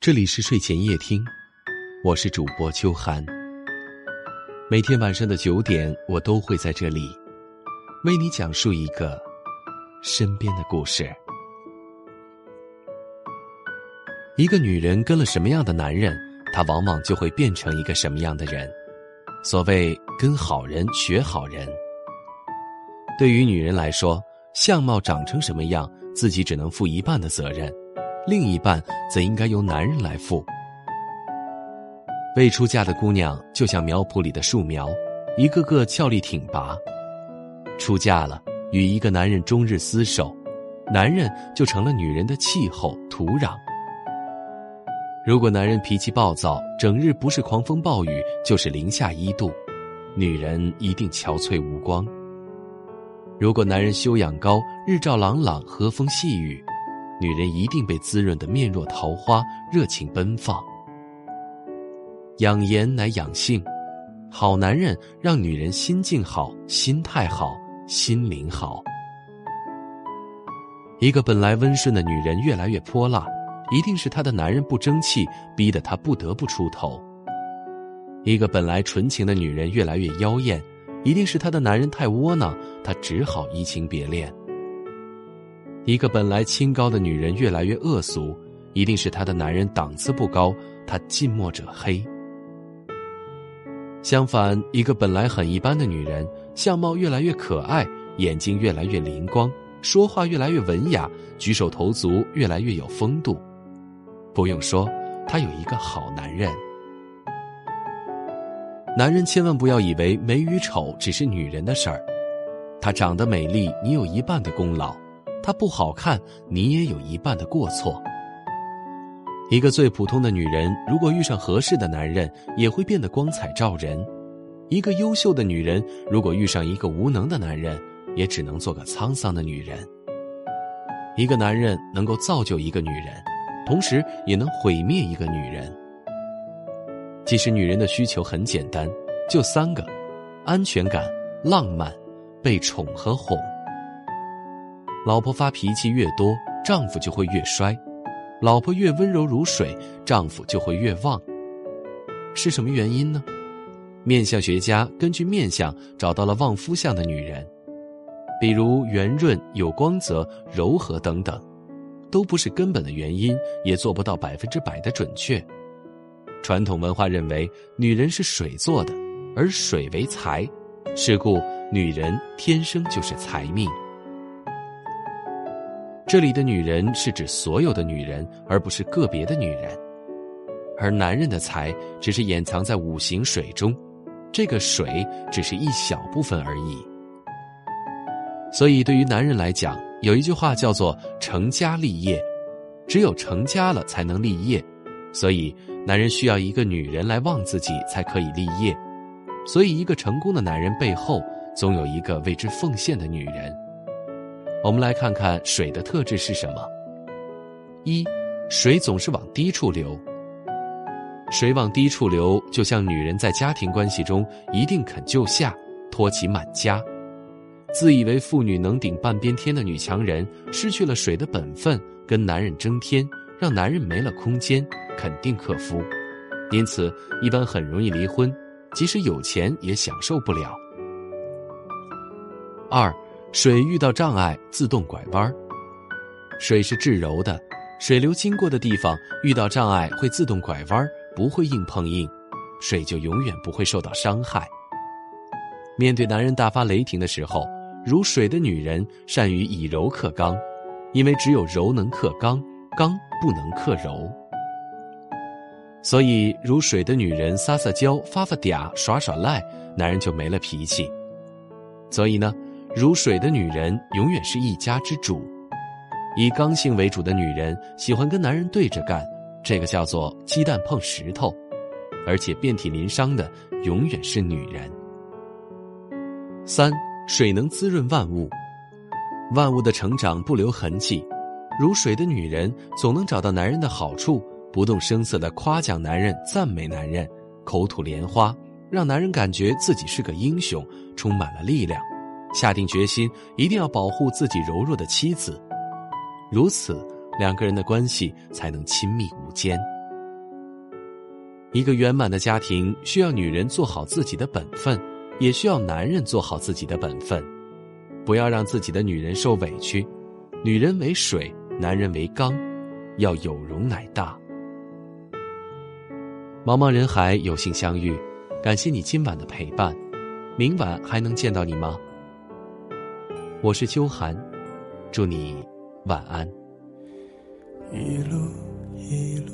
这里是睡前夜听，我是主播秋寒。每天晚上的九点，我都会在这里为你讲述一个身边的故事。一个女人跟了什么样的男人，她往往就会变成一个什么样的人。所谓跟好人学好人。对于女人来说，相貌长成什么样，自己只能负一半的责任。另一半则应该由男人来付。未出嫁的姑娘就像苗圃里的树苗，一个个俏丽挺拔；出嫁了，与一个男人终日厮守，男人就成了女人的气候土壤。如果男人脾气暴躁，整日不是狂风暴雨，就是零下一度，女人一定憔悴无光；如果男人修养高，日照朗朗，和风细雨。女人一定被滋润的面若桃花，热情奔放。养颜乃养性，好男人让女人心境好、心态好、心灵好。一个本来温顺的女人越来越泼辣，一定是她的男人不争气，逼得她不得不出头。一个本来纯情的女人越来越妖艳，一定是她的男人太窝囊，她只好移情别恋。一个本来清高的女人越来越恶俗，一定是她的男人档次不高，她近墨者黑。相反，一个本来很一般的女人，相貌越来越可爱，眼睛越来越灵光，说话越来越文雅，举手投足越来越有风度。不用说，她有一个好男人。男人千万不要以为美与丑只是女人的事儿，她长得美丽，你有一半的功劳。她不好看，你也有一半的过错。一个最普通的女人，如果遇上合适的男人，也会变得光彩照人；一个优秀的女人，如果遇上一个无能的男人，也只能做个沧桑的女人。一个男人能够造就一个女人，同时也能毁灭一个女人。其实，女人的需求很简单，就三个：安全感、浪漫、被宠和哄。老婆发脾气越多，丈夫就会越衰；老婆越温柔如水，丈夫就会越旺。是什么原因呢？面相学家根据面相找到了旺夫相的女人，比如圆润、有光泽、柔和等等，都不是根本的原因，也做不到百分之百的准确。传统文化认为女人是水做的，而水为财，是故女人天生就是财命。这里的女人是指所有的女人，而不是个别的女人。而男人的财只是掩藏在五行水中，这个水只是一小部分而已。所以，对于男人来讲，有一句话叫做“成家立业”，只有成家了才能立业。所以，男人需要一个女人来旺自己，才可以立业。所以，一个成功的男人背后，总有一个为之奉献的女人。我们来看看水的特质是什么。一，水总是往低处流。水往低处流，就像女人在家庭关系中一定肯救下，托起满家。自以为妇女能顶半边天的女强人，失去了水的本分，跟男人争天，让男人没了空间，肯定克夫。因此，一般很容易离婚，即使有钱也享受不了。二。水遇到障碍自动拐弯水是至柔的，水流经过的地方遇到障碍会自动拐弯不会硬碰硬，水就永远不会受到伤害。面对男人大发雷霆的时候，如水的女人善于以柔克刚，因为只有柔能克刚，刚不能克柔。所以，如水的女人撒撒娇、发发嗲、耍耍赖，男人就没了脾气。所以呢。如水的女人永远是一家之主，以刚性为主的女人喜欢跟男人对着干，这个叫做鸡蛋碰石头，而且遍体鳞伤的永远是女人。三水能滋润万物，万物的成长不留痕迹，如水的女人总能找到男人的好处，不动声色的夸奖男人、赞美男人，口吐莲花，让男人感觉自己是个英雄，充满了力量。下定决心，一定要保护自己柔弱的妻子，如此，两个人的关系才能亲密无间。一个圆满的家庭需要女人做好自己的本分，也需要男人做好自己的本分，不要让自己的女人受委屈。女人为水，男人为缸，要有容乃大。茫茫人海，有幸相遇，感谢你今晚的陪伴。明晚还能见到你吗？我是秋寒，祝你晚安。一路一路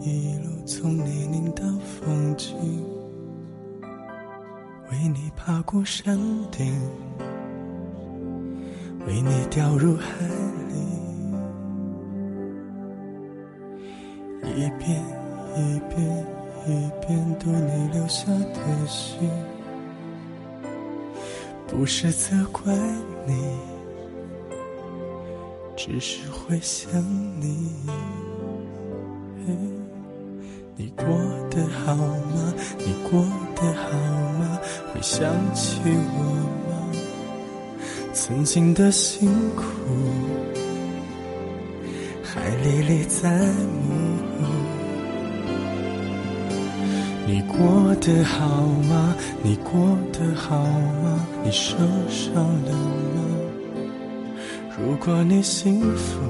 一路从泥泞到风景，为你爬过山顶，为你掉入海里，一遍一遍一遍读你留下的信。不是责怪你，只是会想你。你过得好吗？你过得好吗？会想起我吗？曾经的辛苦，还历历在目。你过得好吗？你过得好吗？你受伤了吗？如果你幸福，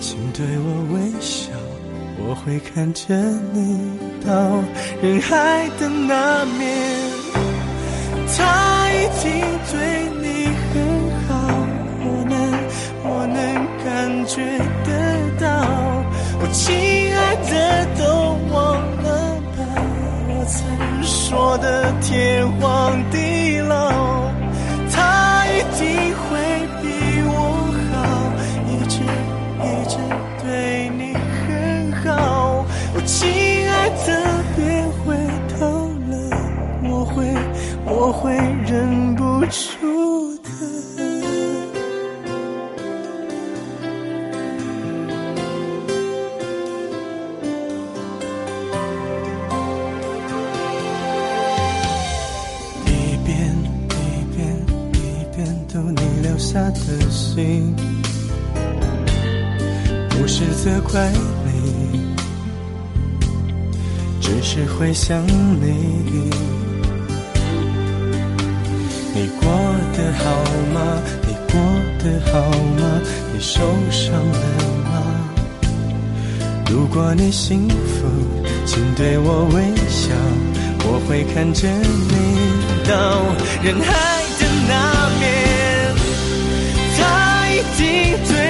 请对我微笑，我会看着你到人海的那面。他一定对你很好，我能，我能感觉得到，我我的天荒地老，他一定会比我好，一直一直对你很好。我亲爱的，别回头了，我会我会忍不住的。下的心，不是责怪你，只是会想你。你过得好吗？你过得好吗？你受伤了吗？如果你幸福，请对我微笑，我会看着你到人海的那边。一定